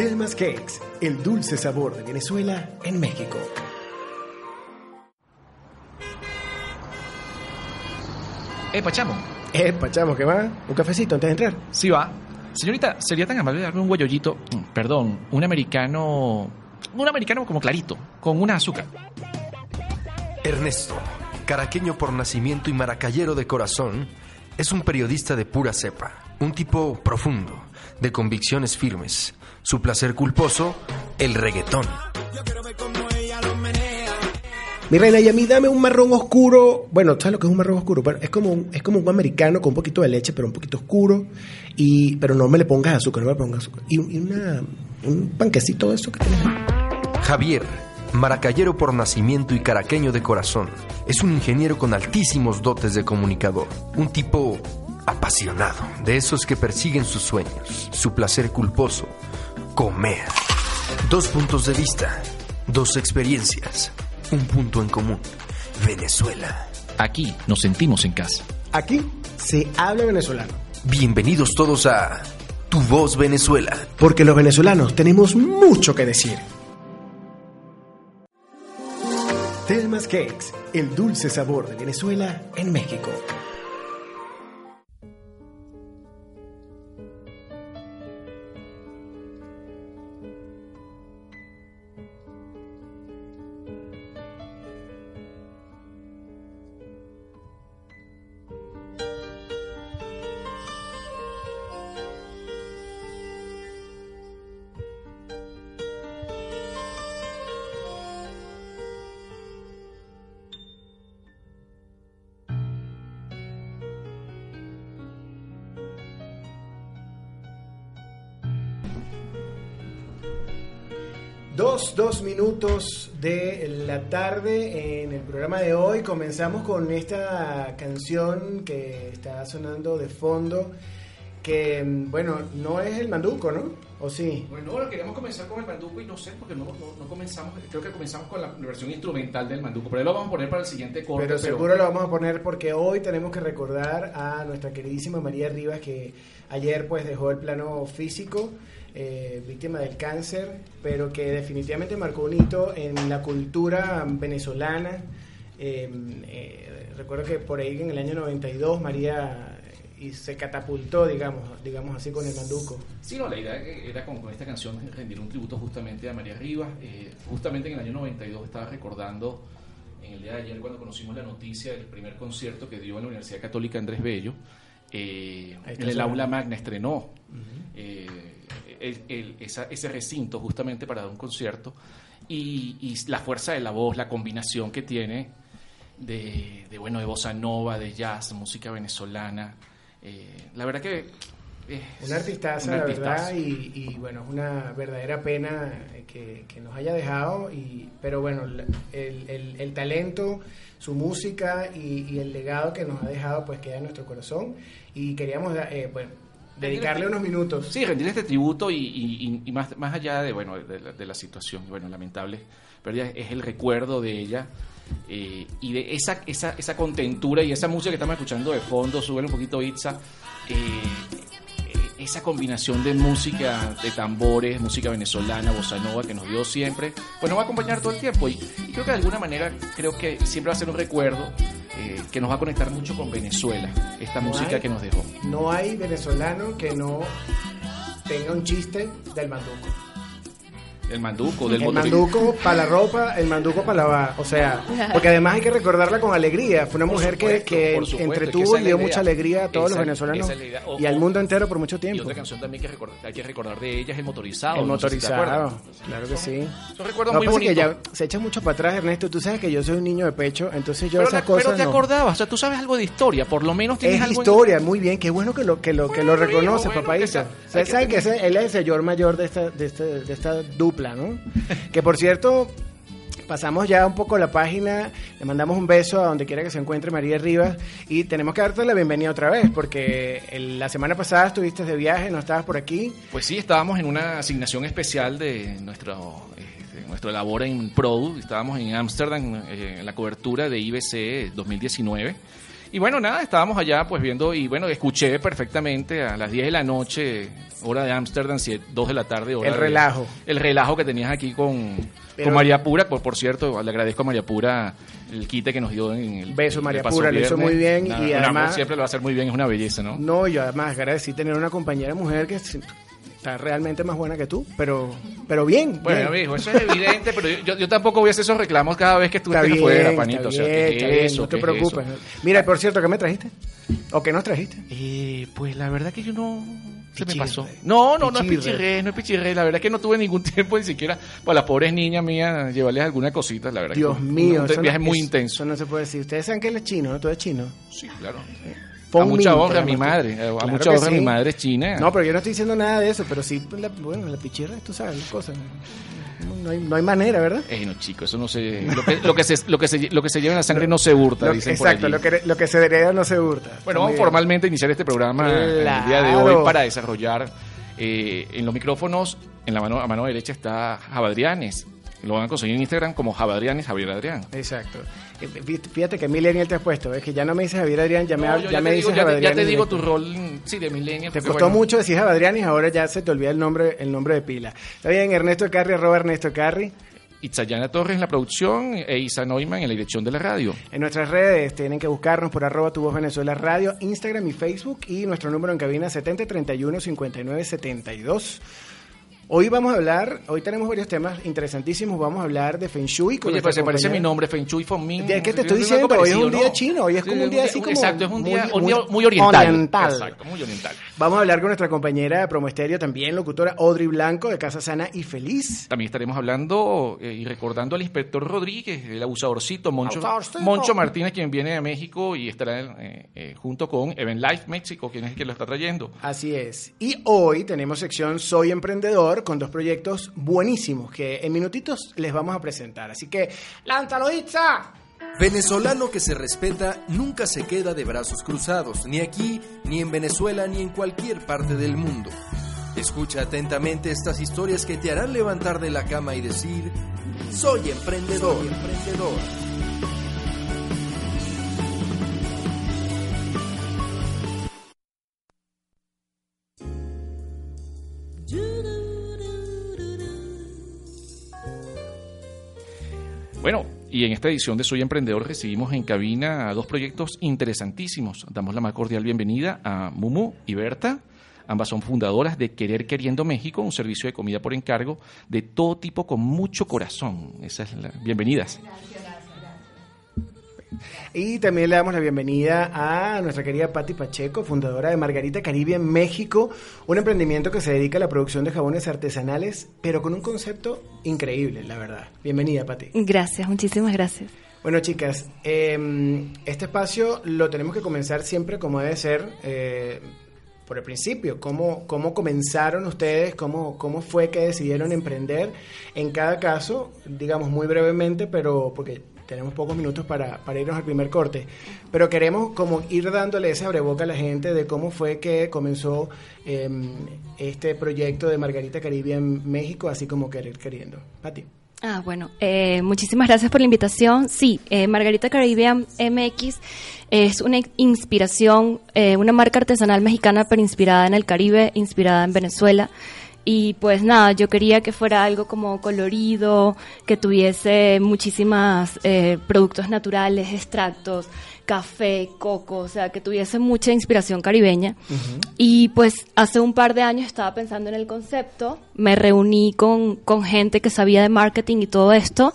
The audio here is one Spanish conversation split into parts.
Telmas Cakes, el dulce sabor de Venezuela en México. Eh, Pachamo. Eh, Pachamo, ¿qué va? ¿Un cafecito antes de entrar? Sí va. Señorita, ¿sería tan amable de darme un guayollito? Mm, Perdón, un americano... Un americano como clarito, con una azúcar. Ernesto, caraqueño por nacimiento y maracayero de corazón, es un periodista de pura cepa, un tipo profundo, de convicciones firmes. Su placer culposo, el reggaetón. Mi reina, y a mí dame un marrón oscuro. Bueno, ¿sabes lo que es un marrón oscuro? Pero es como un, es como un americano con un poquito de leche, pero un poquito oscuro. Y, pero no me le pongas azúcar, no me le pongas azúcar. Y, un- y una, un panquecito de eso que tienes. ahí. Javier, maracayero por nacimiento y caraqueño de corazón, es un ingeniero con altísimos dotes de comunicador, un tipo apasionado, de esos que persiguen sus sueños, su placer culposo, comer. Dos puntos de vista, dos experiencias, un punto en común, Venezuela. Aquí nos sentimos en casa. Aquí se habla venezolano. Bienvenidos todos a Tu Voz Venezuela. Porque los venezolanos tenemos mucho que decir. Telmas Cakes, el dulce sabor de Venezuela en México. Dos, dos minutos de la tarde en el programa de hoy. Comenzamos con esta canción que está sonando de fondo, que, bueno, no es el manduco, ¿no? ¿O sí? Bueno, ahora queríamos comenzar con el manduco y no sé, porque no, no, no comenzamos, creo que comenzamos con la versión instrumental del manduco, pero ahí lo vamos a poner para el siguiente corte. Pero seguro lo vamos a poner porque hoy tenemos que recordar a nuestra queridísima María Rivas que ayer pues dejó el plano físico, eh, víctima del cáncer, pero que definitivamente marcó un hito en la cultura venezolana. Eh, eh, recuerdo que por ahí en el año 92 María y se catapultó, digamos, digamos así con el manduco. Sí, no, la idea era con, con esta canción rendir un tributo justamente a María Rivas. Eh, justamente en el año 92 estaba recordando, en el día de ayer, cuando conocimos la noticia del primer concierto que dio en la Universidad Católica Andrés Bello, eh, en el aula magna estrenó eh, el- el- esa- ese recinto justamente para dar un concierto y, y la fuerza de la voz, la combinación que tiene de, de, bueno de bossa nova, de jazz, música venezolana. eh, la verdad que es Un artistazo, un la verdad, y, y, bueno, es una verdadera pena que, que nos haya dejado, y, pero bueno, el, el- el talento, su música y, y el legado que nos ha dejado, pues queda en nuestro corazón, y queríamos, eh, bueno, dedicarle unos minutos. Sí, rendir este tributo y, y- más, más allá de, bueno, de, la, de la situación, bueno, lamentable, pérdida, es el recuerdo de ella eh, y de esa, esa, esa contentura y esa música que estamos escuchando de fondo, sube un poquito Itza, eh, esa combinación de música, de tambores, música venezolana, bossa nova que nos dio siempre, pues nos va a acompañar todo el tiempo y, y creo que de alguna manera creo que siempre va a ser un recuerdo eh, que nos va a conectar mucho con Venezuela, esta No música hay- que nos dejó. No hay venezolano que no tenga un chiste del manduco. El manduco, del El manduco para la ropa, el manduco para lavar. O sea, porque además hay que recordarla con alegría. Fue una Por mujer supuesto, que, que supuesto, entretuvo que y dio mucha alegría a todos Esa- los venezolanos y al mundo entero por mucho Y tiempo. otra canción también que recordar- hay que recordar de ella es el motorizado. El no sé si te motorizado, claro que sí. Son recuerdos Lo muy bonitos. ya se echa mucho para atrás, Ernesto. Tú sabes que yo soy un niño de pecho, entonces yo Pero, esas cosas pero te no. acordabas, o sea, tú sabes algo de historia, por lo menos tienes Es algo en- historia, muy bien, qué bueno que lo que lo que lo Bueno, reconoce, hijo, bueno, papadito. que sea- que saben que tener- ese- él es el señor mayor de esta, de, este- de esta dupla, ¿no? que por cierto, pasamos ya un poco la página, le mandamos un beso a donde quiera que se encuentre María Rivas y tenemos que darte la bienvenida otra vez, porque el- la semana pasada estuviste de viaje, no estabas por aquí. Pues sí, estábamos en una asignación especial de nuestro, de nuestro labor en Produ. Estábamos en Ámsterdam eh, en la cobertura de IBC 2019. Y bueno, nada, estábamos allá pues viendo y bueno, escuché perfectamente a las 10 de la noche hora de Ámsterdam, 2 de la tarde. Hora el de- relajo. el relajo que tenías aquí con, Pero- con María Pura. Por, por cierto, le agradezco a María Pura el quite que nos dio en el. Beso, el María paso Pura, lo hizo viernes. muy bien Nada, y además- siempre lo va a hacer muy bien, es una belleza, ¿no? No, yo además agradecí tener una compañera mujer que está realmente más buena que tú, pero, pero bien. Bueno, bien. hijo, eso es evidente, pero yo, yo tampoco voy a hacer esos reclamos cada vez que tú Está estés bien, afuera, está panito. o sea, no te ¿Qué es preocupes. eso? Mira, por cierto, ¿qué me trajiste? ¿O qué nos trajiste? Eh, pues la verdad que yo no... Se me pasó. No, no, no es Pichirre. pichirre, no es pichirre. La verdad es que no tuve ningún tiempo ni siquiera para las pobres niñas mías llevarles alguna cosita, la verdad. Dios mío. Un, eso no- viaje muy eso- intenso. Eso no se puede decir. Ustedes saben que él es chino, ¿no? Tú eres chino. Sí, claro. A mucha honra a mi madre. A Claro mucha honra a mi sí. madre es china. No, pero yo no estoy diciendo nada de eso, pero sí, la- bueno, la pichirra, tú sabes, las cosas. No, hay, no hay manera, ¿verdad? Ey, no, chico, eso no se... Lo que, lo que, se, lo que, se, lo que se lleva en la sangre no se hurta, Lo- dicen por exacto, allí. lo que, lo que se hereda no se hurta. Bueno, vamos formalmente a iniciar este programa el día de hoy para desarrollar eh, en los micrófonos, en la mano, a mano derecha está Javadrianes. Lo van a conseguir en Instagram como Javadrianes, Javier Adrián. Exacto. Eh, fí- Fíjate que Millennial te has puesto, es que ya no me dices Javier Adrián, ya me, No, ya me dices digo, ya, te- Javier ya te digo tu rol, sí, de millennial. Te porque, costó bueno, mucho decir Javadrián y ahora ya se te olvida el nombre, el nombre de pila. Está bien, Ernesto Carri, arroba Ernesto Carri. Itzayana Torres en la producción e Isa Neumann en la dirección de la radio. En nuestras redes tienen que buscarnos por arroba tu voz Venezuela Radio, Instagram y Facebook y nuestro número en cabina 7031 59 72. Hoy vamos a hablar, hoy tenemos varios temas interesantísimos, vamos a hablar de Feng Shui. con Oye, pues se parece mi nombre, Feng Shui Min. Ya, ¿qué te Es estoy diciendo? Hoy es un día ¿no? chino, hoy es como un día así como Exacto, es un día, muy- oriental. oriental. Exacto, muy oriental. Vamos a hablar con nuestra compañera de Promoesterio, también locutora Audrey Blanco de Casa Sana y Feliz. También estaremos hablando eh, y recordando al inspector Rodríguez, el abusadorcito Moncho, Abusadorcito. Moncho Martínez, quien viene de México y estará eh, eh, junto con Event Life México, quien es el que lo está trayendo. Así es. Y hoy tenemos sección Soy Emprendedor con dos proyectos buenísimos que en minutitos les vamos a presentar. Así que, ¡lántalo, Itza! Venezolano que se respeta nunca se queda de brazos cruzados, ni aquí, ni en Venezuela, ni en cualquier parte del mundo. Escucha atentamente estas historias que te harán levantar de la cama y decir, soy emprendedor, soy emprendedor. Bueno, y en esta edición de Soy Emprendedor recibimos en cabina a dos proyectos interesantísimos. Damos la más cordial bienvenida a Mumu y Berta. Ambas son fundadoras de Querer Queriendo México, un servicio de comida por encargo de todo tipo con mucho corazón. Esas es la... Bienvenidas. Y también le damos la bienvenida a nuestra querida Patti Pacheco, fundadora de Margarita Caribe en México, un emprendimiento que se dedica a la producción de jabones artesanales, pero con un concepto increíble, la verdad. Bienvenida, Patti. Gracias, muchísimas gracias. Bueno, chicas, eh, este espacio lo tenemos que comenzar siempre como debe ser, eh, por el principio. ¿Cómo, cómo comenzaron ustedes? ¿Cómo, ¿Cómo fue que decidieron emprender? En cada caso, digamos muy brevemente, pero porque tenemos pocos minutos para, irnos al primer corte. Pero queremos como ir dándole ese abreboca a la gente de cómo fue que comenzó eh, este proyecto de Margarita Caribe en México, así como querer queriendo. Pati. Ah, bueno, eh, muchísimas gracias por la invitación. Sí, eh, Margarita Caribbean MX es una inspiración, eh, una marca artesanal mexicana, pero inspirada en el Caribe, inspirada en Venezuela. Y pues nada, yo quería que fuera algo como colorido, que tuviese muchísimas eh, productos naturales, extractos, café, coco, o sea, que tuviese mucha inspiración caribeña. Y pues hace un par de años estaba pensando en el concepto, me reuní con, con gente que sabía de marketing y todo esto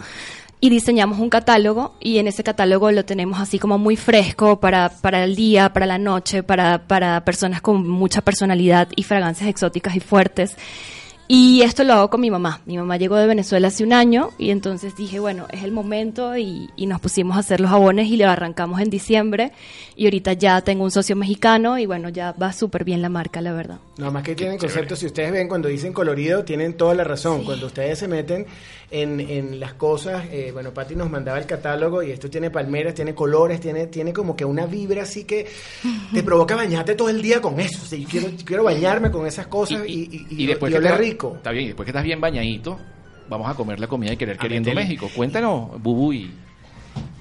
y diseñamos un catálogo y en ese catálogo lo tenemos así como muy fresco para, para el día, para la noche, para, para personas con mucha personalidad y fragancias exóticas y fuertes. Y esto lo hago con mi mamá. Mi mamá llegó de Venezuela hace un año y entonces dije, bueno, es el momento y, y nos pusimos a hacer los jabones y lo arrancamos en diciembre. Y ahorita ya tengo un socio mexicano y bueno, ya va súper bien la marca, la verdad. Nada más que tienen conceptos, si ustedes ven cuando dicen colorido, tienen toda la razón. Cuando ustedes se meten en, en las cosas, eh, bueno, Patti nos mandaba el catálogo y esto tiene palmeras, tiene colores, tiene, tiene como que una vibra así que te provoca bañarte todo el día con eso. O sea, yo quiero, quiero bañarme con esas cosas y, y, y, después y que rico. Está bien, y después que estás bien bañadito, vamos a comer la comida de Querer A Queriendo meterle. México. Cuéntanos, Bubu y,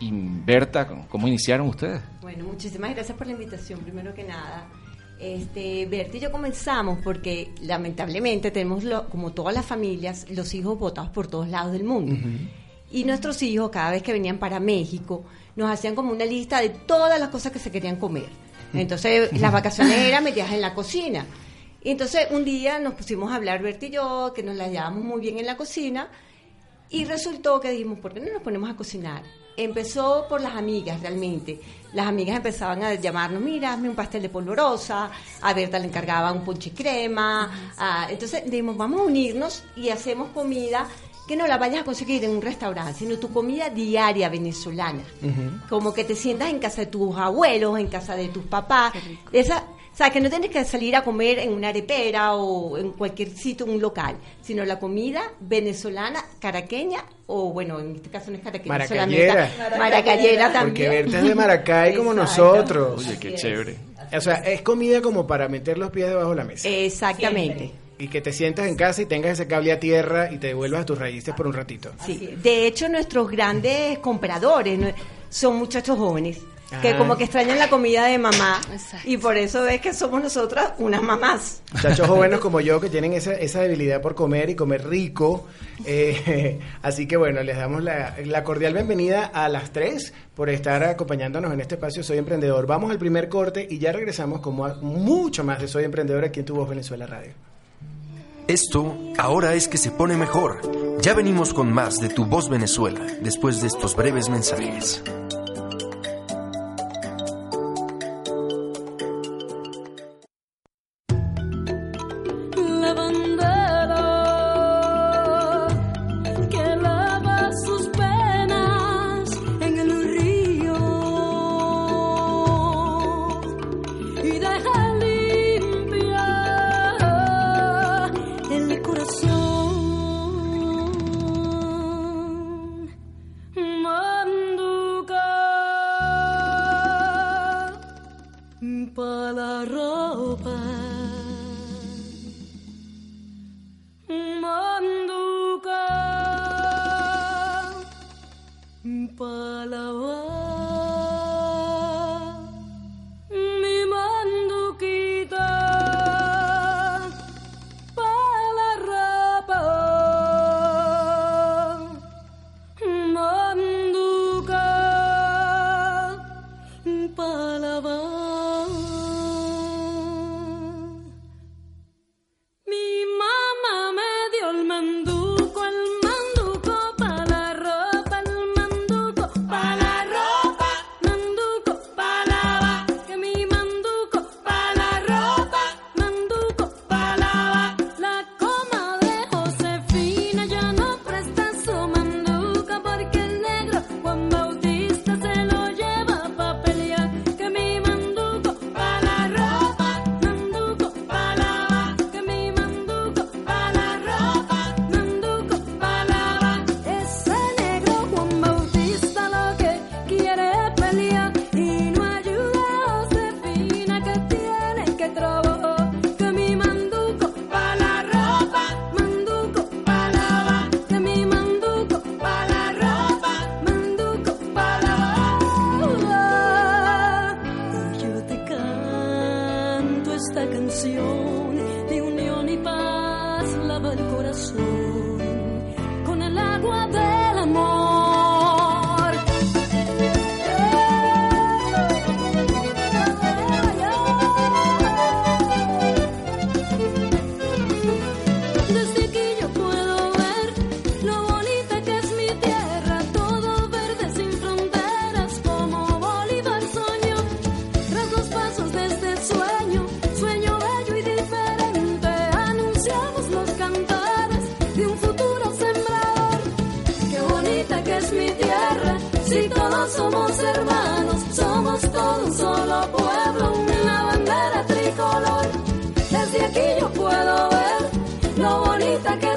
y Berta, ¿cómo iniciaron ustedes? Bueno, muchísimas gracias por la invitación, primero que nada. Este, Berta y yo comenzamos porque lamentablemente tenemos, lo- como todas las familias, los hijos votados por todos lados del mundo. Y nuestros hijos, cada vez que venían para México, nos hacían como una lista de todas las cosas que se querían comer. Entonces, las vacaciones eran metidas en la cocina. Y entonces, un día nos pusimos a hablar, Berta y yo, que nos la llevábamos muy bien en la cocina, y resultó que dijimos, ¿por qué no nos ponemos a cocinar? Empezó por las amigas, realmente. Las amigas empezaban a llamarnos, mira, hazme un pastel de polvorosa, a Berta le encargaba un ponche crema. ah, entonces dijimos, vamos a unirnos y hacemos comida que no la vayas a conseguir en un restaurante, sino tu comida diaria venezolana. Como que te sientas en casa de tus abuelos, en casa de tus papás. Esa, o sea, que no tienes que salir a comer en una arepera o en cualquier sitio, un local, sino la comida venezolana, caraqueña, o bueno, en este caso no es caraqueña, Maracayera. solamente maracayera también. Porque Berta es de Maracay como nosotros. Oye, qué Así es. chévere. O sea, es comida como para meter los pies debajo de la mesa. Exactamente. Y que te sientas en casa y tengas ese cable a tierra y te devuelvas a tus raíces por un ratito. Sí. De hecho, nuestros grandes compradores son muchachos jóvenes que como que extrañan la comida de mamá Exacto. y por eso ves que somos nosotras unas mamás. Muchachos jóvenes como yo que tienen esa, esa debilidad por comer y comer rico. Eh, así que bueno, les damos la, la cordial bienvenida a las tres por estar acompañándonos en este espacio Soy Emprendedor. Vamos al primer corte y ya regresamos con mu- mucho más de Soy Emprendedor aquí en Tu Voz Venezuela Radio. Esto ahora es que se pone mejor. Ya venimos con más de Tu Voz Venezuela después de estos breves mensajes.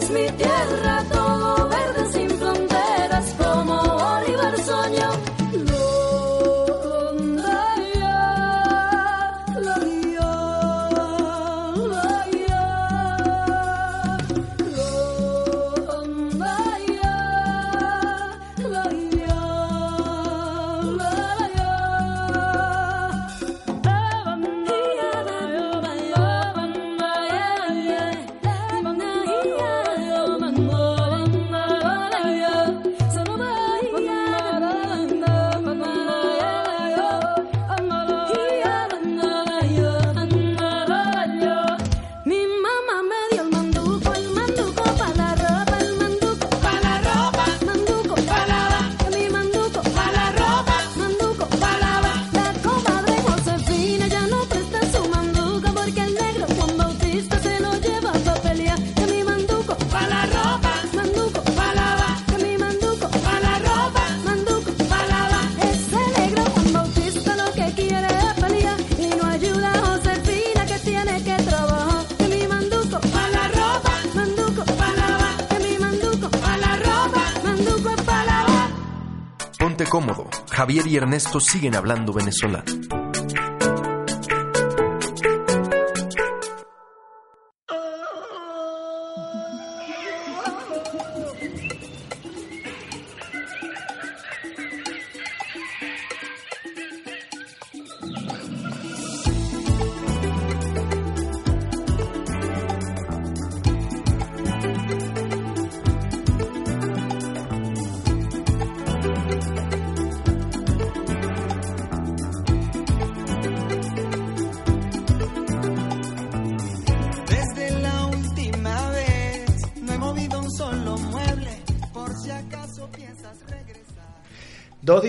Bonita cómodo. Javier y Ernesto siguen hablando venezolano.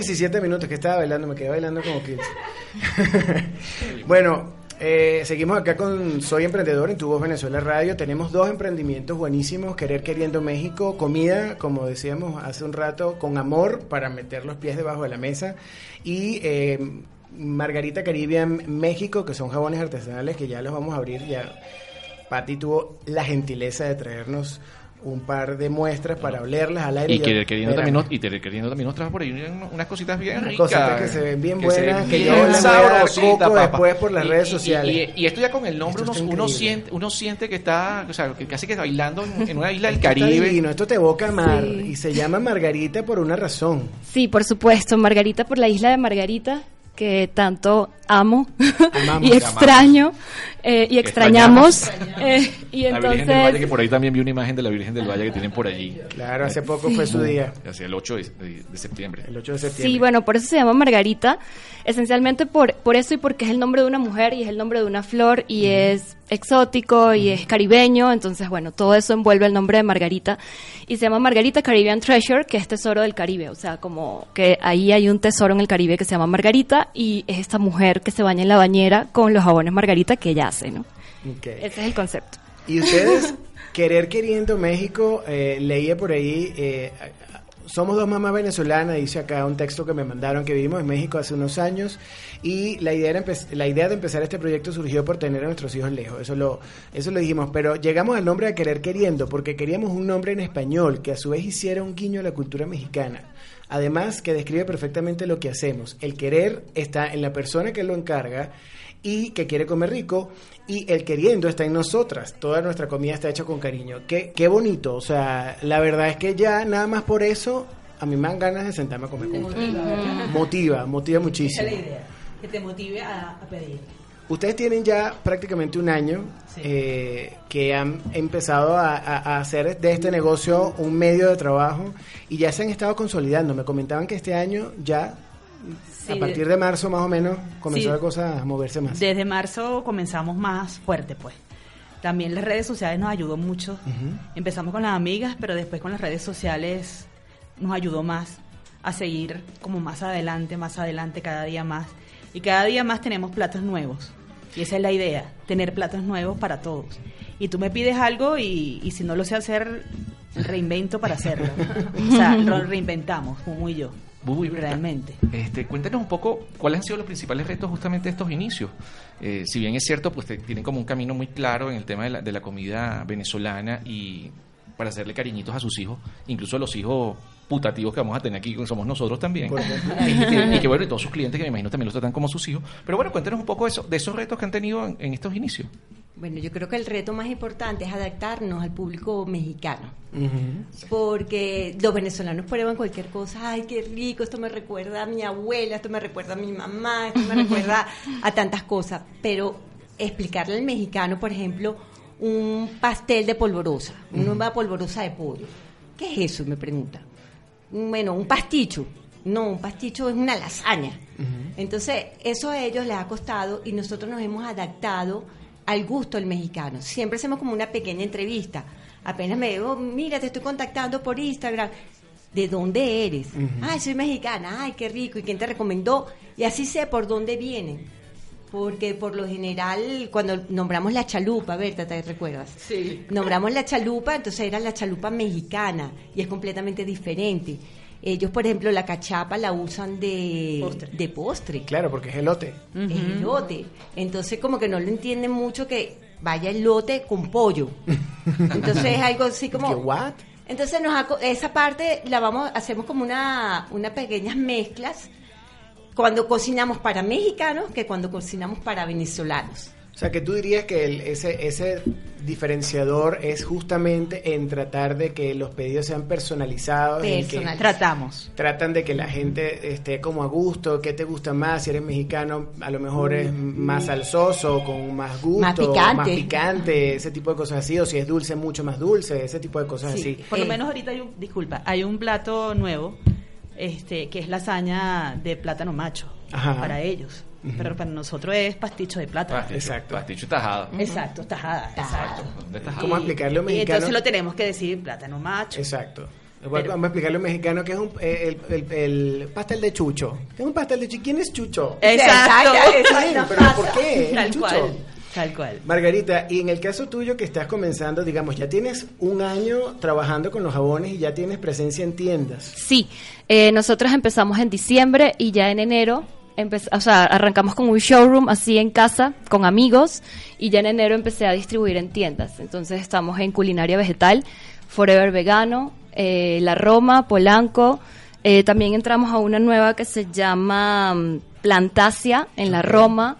2.17 minutos que estaba bailando, me quedé bailando como que... bueno, eh, seguimos acá con Soy Emprendedor en Tu Voz Venezuela Radio. Tenemos dos emprendimientos buenísimos, Querer Queriendo México, comida, como decíamos hace un rato, con amor para meter los pies debajo de la mesa. Y eh, Margarita Caribbean México, que son jabones artesanales que ya los vamos a abrir. Ya Patti tuvo la gentileza de traernos un par de muestras para olerlas al aire. Y querer queriendo, también nos, y querer queriendo también nos trajo por ahí unas unas cositas bien Unas ricas. cositas que se ven bien que buenas, que yo les después por las Y- redes sociales. Y, y esto ya con el nombre uno, está uno siente, uno siente que está, o sea, que casi que bailando en, en una isla del está Caribe. divino, esto te evoca mar Sí. y se llama Margarita por una razón. Sí, por supuesto, Margarita por la isla de Margarita, que tanto amo Amamos. y extraño eh, y extrañamos. eh, y la Virgen del Valle, que entonces, por ahí también vi una imagen de la Virgen del Valle que tienen por allí. Claro, hace poco fue su día, Hacia el 8 de, de- de septiembre. el 8 de septiembre. sí, bueno, por eso se llama Margarita, esencialmente por, por eso y porque es el nombre de una mujer y es el nombre de una flor y es exótico y es caribeño, entonces bueno, todo eso envuelve el nombre de Margarita y se llama Margarita Caribbean Treasure, que es tesoro del Caribe, o sea, como que ahí hay un tesoro en el Caribe que se llama Margarita y es esta mujer que se baña en la bañera con los jabones Margarita que ella hace, ¿no? Ok. Ese es el concepto. Y ustedes, querer queriendo México, eh, leía por ahí, eh, somos dos mamás venezolanas, dice acá un texto que me mandaron que vivimos en México hace unos años y la idea, era la idea de empezar este proyecto surgió por tener a nuestros hijos lejos, eso lo, eso lo dijimos, pero llegamos al nombre de querer queriendo porque queríamos un nombre en español que a su vez hiciera un guiño a la cultura mexicana. Además, que describe perfectamente lo que hacemos. El querer está en la persona que lo encarga y que quiere comer rico y el queriendo está en nosotras. Toda nuestra comida está hecha con cariño. Qué, qué bonito. O sea, la verdad es que ya nada más por eso a mí me dan ganas de sentarme a comer. con ustedes. Motiva, motiva Esa muchísimo. es la idea, que te motive a, a pedir. Ustedes tienen ya prácticamente un año Sí. eh, que han empezado a hacer de este negocio un medio de trabajo y ya se han estado consolidando. Me comentaban que este año ya, Sí, a partir de marzo más o menos, comenzó Sí. la cosa a moverse más. Desde marzo comenzamos más fuerte, pues. También las redes sociales nos ayudó mucho. Empezamos con las amigas, pero después con las redes sociales nos ayudó más a seguir como más adelante, más adelante, cada día más. Y cada día más tenemos platos nuevos. Y esa es la idea, tener platos nuevos para todos. Y tú me pides algo y, y si no lo sé hacer, reinvento para hacerlo. o sea, lo reinventamos, Mumu y yo. ¿Verdad? realmente. Este, cuéntanos un poco cuáles han sido los principales retos justamente de estos inicios. Eh, si bien es cierto, pues tienen como un camino muy claro en el tema de la, de la comida venezolana y para hacerle cariñitos a sus hijos, incluso a los hijos putativos que vamos a tener aquí, que somos nosotros también. Y, que, y que, bueno, y todos sus clientes que me imagino también los tratan como sus hijos. Pero bueno, cuéntanos un poco de, eso, de esos retos que han tenido en, en estos inicios. Bueno, yo creo que el reto más importante es adaptarnos al público mexicano. Porque los venezolanos prueban cualquier cosa, ay, qué rico, esto me recuerda a mi abuela, esto me recuerda a mi mamá, esto me recuerda a tantas cosas. Pero explicarle al mexicano, por ejemplo, un pastel de polvorosa, una polvorosa de pollo. ¿Qué es eso? Me pregunta. Bueno, un pasticho. No, un pasticho es una lasaña. Entonces, eso a ellos les ha costado y nosotros nos hemos adaptado al gusto del mexicano. Siempre hacemos como una pequeña entrevista. Apenas me digo, mira, te estoy contactando por Instagram. ¿De dónde eres? Ay, soy mexicana. Ay, qué rico. ¿Y quién te recomendó? Y así sé por dónde vienen. Porque por lo general, cuando nombramos la chalupa, Berta, ¿te recuerdas? Sí. Nombramos la chalupa, entonces era la chalupa mexicana y es completamente diferente. Ellos, por ejemplo, la cachapa la usan de Postre. de postre. Claro, porque es elote. Es elote. Entonces, como que no lo entienden mucho que vaya elote con pollo. Entonces, es algo así como. ¿Qué, what? Entonces nos aco- esa parte la vamos, hacemos como una, unas pequeñas mezclas cuando cocinamos para mexicanos que cuando cocinamos para venezolanos. O sea, que tú dirías que el- ese, ese diferenciador es justamente en tratar de que los pedidos sean personalizados, en que Personalizados. Tratamos. tratan de que la gente esté como a gusto, qué te gusta más, si eres mexicano a lo mejor es más salsoso, con más gusto, Más picante. más picante, ese tipo de cosas así, o si es dulce, mucho más dulce, ese tipo de cosas Sí. así. Por lo Eh. menos ahorita hay un, disculpa, hay un plato nuevo, este, que es lasaña de plátano macho Ajá. para ellos. Pero para nosotros es pasticho de plátano. Pasticho, Exacto. Pasticho tajada. Exacto, tajada, exacto. ¿Cómo explicarle a un Y mexicano? entonces lo tenemos que decir plátano macho. Exacto. Pero- Vamos a explicarle a un mexicano que es un, eh, el, el- el pastel de chucho. ¿Qué es un pastel de chucho? ¿Quién es chucho? Exacto. ¿Quién? ¿Pero por qué? Tal Chucho. cual, tal cual. Margarita, y en el caso tuyo que estás comenzando, digamos, ya tienes un año trabajando con los jabones y ya tienes presencia en tiendas. Sí, eh, nosotros empezamos en diciembre y ya en enero, o sea, arrancamos con un showroom así en casa, con amigos, y ya en enero empecé a distribuir en tiendas. Entonces estamos en Culinaria Vegetal, Forever Vegano, eh, La Roma, Polanco. eh, también entramos a una nueva que se llama mm, Plantasia en La Roma.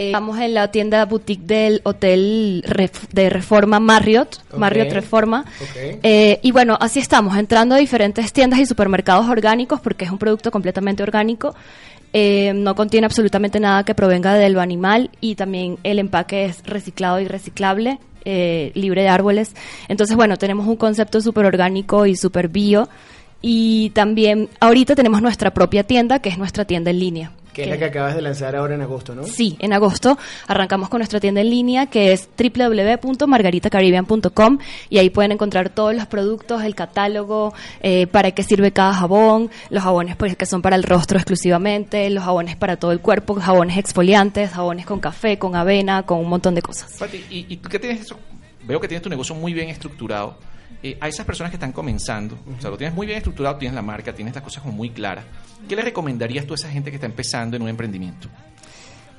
Eh, estamos en la tienda boutique del Hotel Ref- de Reforma Marriott. Marriott Reforma. Ok. Eh, y bueno, así estamos, entrando a diferentes tiendas y supermercados orgánicos, porque es un producto completamente orgánico. Eh, no contiene absolutamente nada que provenga de lo animal y también el empaque es reciclado y reciclable, eh, libre de árboles. Entonces, bueno, tenemos un concepto súper orgánico y súper bio. Y también ahorita tenemos nuestra propia tienda, que es nuestra tienda en línea. Que es la que acabas de lanzar ahora en agosto, ¿no? Sí, en agosto arrancamos con nuestra tienda en línea que es www.margaritacaribbean.com y ahí pueden encontrar todos los productos, el catálogo, eh, para qué sirve cada jabón, los jabones pues, que son para el rostro exclusivamente, los jabones para todo el cuerpo, jabones exfoliantes, jabones con café, con avena, con un montón de cosas. Pati, ¿y, y tú qué tienes eso? Veo que tienes tu negocio muy bien estructurado. Eh, a esas personas que están comenzando, o sea, lo tienes muy bien estructurado, tienes la marca, tienes las cosas muy claras. ¿Qué le recomendarías tú a esa gente que está empezando en un emprendimiento?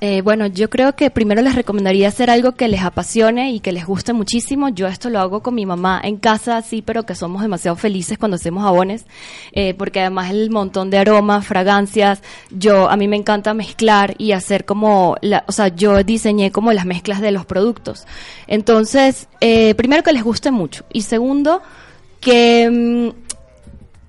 Eh, bueno, yo creo que primero les recomendaría hacer algo que les apasione y que les guste muchísimo. Yo esto lo hago con mi mamá en casa, sí, pero que somos demasiado felices cuando hacemos jabones, eh, porque además el montón de aromas, fragancias, yo a mí me encanta mezclar y hacer como, la, o sea, yo diseñé como las mezclas de los productos. Entonces, eh, primero que les guste mucho y segundo que mm,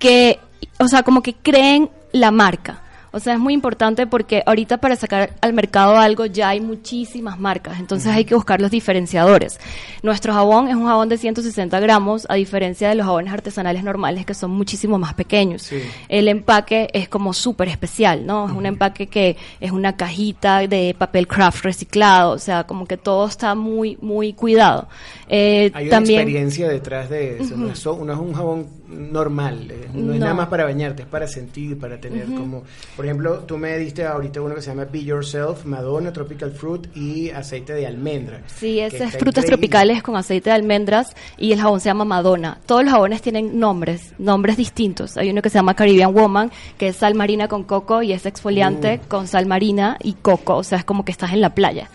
que, o sea, como que creen la marca. O sea, es muy importante porque ahorita para sacar al mercado algo ya hay muchísimas marcas, entonces hay que buscar los diferenciadores. Nuestro jabón es un jabón de 160 gramos, a diferencia de los jabones artesanales normales que son muchísimo más pequeños. Sí. El empaque es como súper especial, ¿no? Es un empaque que es una cajita de papel craft reciclado, o sea, como que todo está muy, muy cuidado. Eh, Hay una también, experiencia detrás de eso. no, es, so- no es un jabón normal, eh, no, es nada más para bañarte, es para sentir, para tener como... Por ejemplo, tú me diste ahorita uno que se llama Be Yourself, Madonna, Tropical Fruit y aceite de almendra. Sí, que ese es está frutas increíble. tropicales con aceite de almendras y el jabón se llama Madonna. Todos los jabones tienen nombres, nombres distintos. Hay uno que se llama Caribbean Woman, que es sal marina con coco y es exfoliante Uh. con sal marina y coco, o sea, es como que estás en la playa.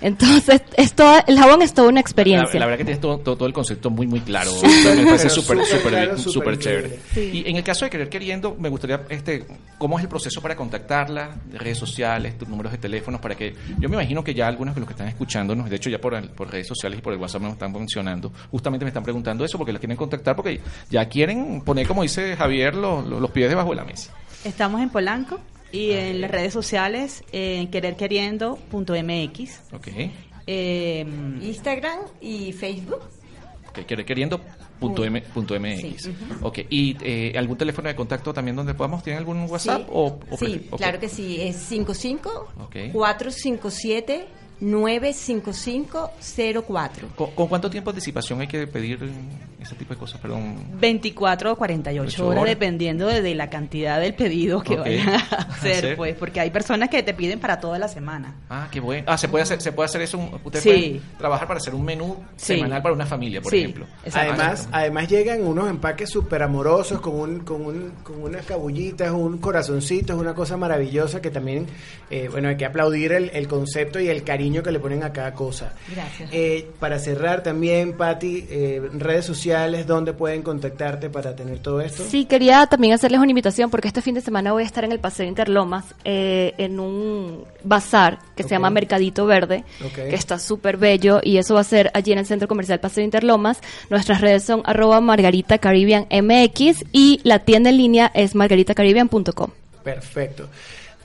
Entonces, es toda- el jabón es toda una La, experiencia. la verdad que tienes todo, todo, todo el concepto muy, muy claro. Me parece súper, súper súper, claro, súper chévere. Y en el caso de querer queriendo, me gustaría, este, ¿cómo es el proceso para contactarla? Redes sociales, tus números de teléfonos, para que, yo me imagino que ya algunos de los que están escuchándonos, de hecho ya por, por redes sociales y por el WhatsApp me lo están mencionando, justamente me están preguntando eso porque las quieren contactar, porque ya quieren poner, como dice Javier, los, los pies debajo de la mesa. Estamos en Polanco y en las redes sociales en quererqueriendo.mx. Ok. Eh, Instagram y Facebook. Ok, querer queriendo punto M, punto MX. Ok, ¿y eh, algún teléfono de contacto también donde podamos? ¿Tienen algún WhatsApp? Sí, O, o sí claro que sí. Es 55 Ok. 457 95504. ¿Con, con cuánto tiempo de anticipación hay que pedir ese tipo de cosas? Perdón. 24 o 48 Ocho horas, horas. dependiendo de, de la cantidad del pedido que Ok. vayan a hacer, Hacer. pues, porque hay personas que te piden para toda la semana. Ah, qué bueno. Ah, se puede hacer, se puede hacer eso. Usted Sí. puede trabajar para hacer un menú Sí. semanal para una familia, por Sí, ejemplo. Además, además llegan unos empaques súper amorosos con, un, con, un, con unas cabullitas, un corazoncito, es una cosa maravillosa que también, eh, bueno, hay que aplaudir el, el concepto y el cariño cariño que le ponen a cada cosa. Gracias. Eh, para cerrar también, Patti, eh, redes sociales, ¿dónde pueden contactarte para tener todo esto? Sí, quería también hacerles una invitación porque este fin de semana voy a estar en el Paseo Interlomas eh, en un bazar que se llama Mercadito Verde, que está súper bello y eso va a ser allí en el Centro Comercial Paseo Interlomas. Nuestras redes son arroba Margarita Caribbean MX y la tienda en línea es margaritacaribbean.com. Perfecto.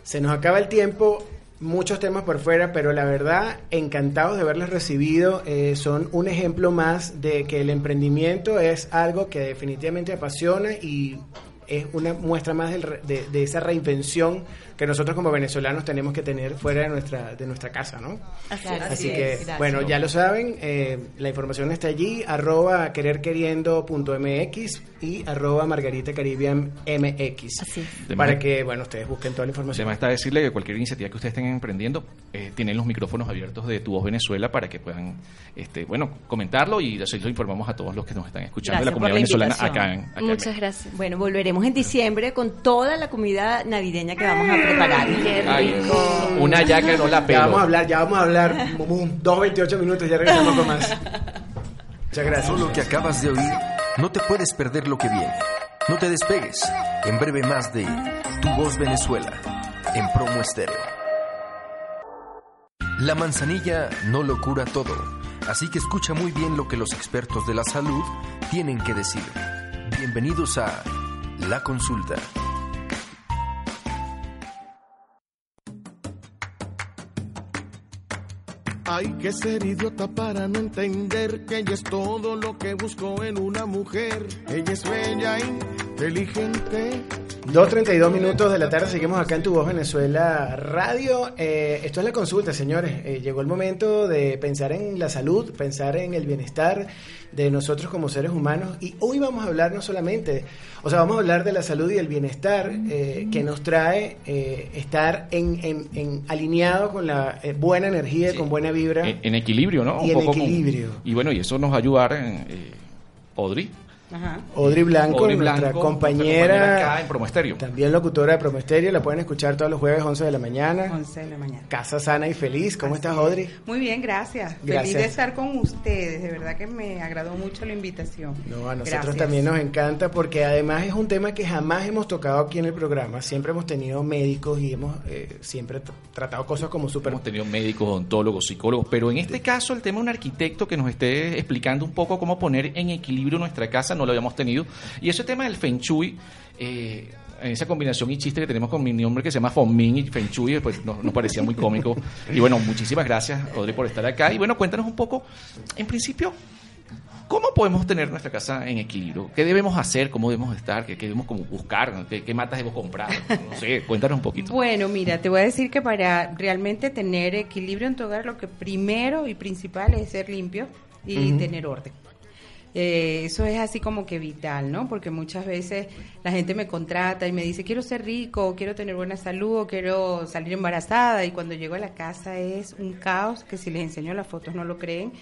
Se nos acaba el tiempo, muchos temas por fuera, pero la verdad, encantados de haberles recibido. eh, son un ejemplo más de que el emprendimiento es algo que definitivamente apasiona y es una muestra más del de, de esa reinvención que nosotros como venezolanos tenemos que tener fuera de nuestra, de nuestra casa, ¿no? Así, Así es, que, gracias. bueno, ya lo saben, eh, la información está allí, arroba quererqueriendo.mx y arroba Margarita Caribbean MX. Así es. Para que, bueno, ustedes busquen toda la información. Además está decirle que cualquier iniciativa que ustedes estén emprendiendo, eh, tienen los micrófonos abiertos de Tu Voz Venezuela para que puedan, este, bueno, comentarlo y así lo informamos a todos los que nos están escuchando de la comunidad la venezolana acá en, acá en Muchas México. gracias. Bueno, volveremos en diciembre con toda la comida navideña que vamos a preparar. Qué Ay, rico. una yaca no la Ya pelo. vamos a hablar, ya vamos a hablar, Mumu, dos 28 minutos, ya regresamos con más. Muchas gracias. Solo que acabas de oír, no te puedes perder lo que viene. No te despegues. En breve más de Tu Voz Venezuela en Promo Estéreo. La manzanilla no lo cura todo, así que escucha muy bien lo que los expertos de la salud tienen que decir. Bienvenidos a La Consulta. Hay que ser idiota para no entender que ella es todo lo que busco en una mujer. Ella es bella, inteligente. 2.32 minutos de la tarde, seguimos acá en Tu Voz Venezuela Radio. Eh, esto es la consulta, señores. Eh, llegó el momento de pensar en la salud, pensar en el bienestar de nosotros como seres humanos. Y hoy vamos a hablar no solamente, o sea, vamos a hablar de la salud y el bienestar eh, que nos trae eh, estar en, en- en alineado con la buena energía, Sí. con buena vibra. En, en equilibrio, ¿no? Y en equilibrio. y bueno, y eso nos va a ayudar, en, Audrey. Ajá. Audrey Blanco, Audrey nuestra compañera, acá en también locutora de Promesterio, la pueden escuchar todos los jueves 11 de la mañana. 11 de la mañana. Casa sana y feliz. ¿Cómo Así estás, es. Audrey? Muy bien, gracias. Gracias. Feliz de estar con ustedes. De verdad que me agradó mucho la invitación. No, a nosotros Gracias. también nos encanta porque además es un tema que jamás hemos tocado aquí en el programa. Siempre hemos tenido médicos y hemos eh, siempre tr- tratado cosas como súper... Hemos tenido médicos, odontólogos, psicólogos, pero en este caso el tema de un arquitecto que nos esté explicando un poco cómo poner en equilibrio nuestra casa no lo habíamos tenido. Y ese tema del Feng Shui, eh, esa combinación y chiste que tenemos con mi nombre que se llama Foming y Feng Shui, pues nos, nos parecía muy cómico. Y bueno, muchísimas gracias, Audrey, por estar acá. Y bueno, cuéntanos un poco, en principio, ¿Cómo podemos tener nuestra casa en equilibrio? ¿Qué debemos hacer? ¿Cómo debemos estar? ¿Qué, qué debemos como buscar? ¿Qué, qué matas debo comprar? No sé, cuéntanos un poquito. Bueno, mira, te voy a decir que para realmente tener equilibrio en tu hogar, lo que primero y principal es ser limpio y tener orden. Eh, eso es así como que vital, ¿no? Porque muchas veces la gente me contrata y me dice, quiero ser rico, quiero tener buena salud, quiero salir embarazada, y cuando llego a la casa es un caos que si les enseño las fotos no lo creen.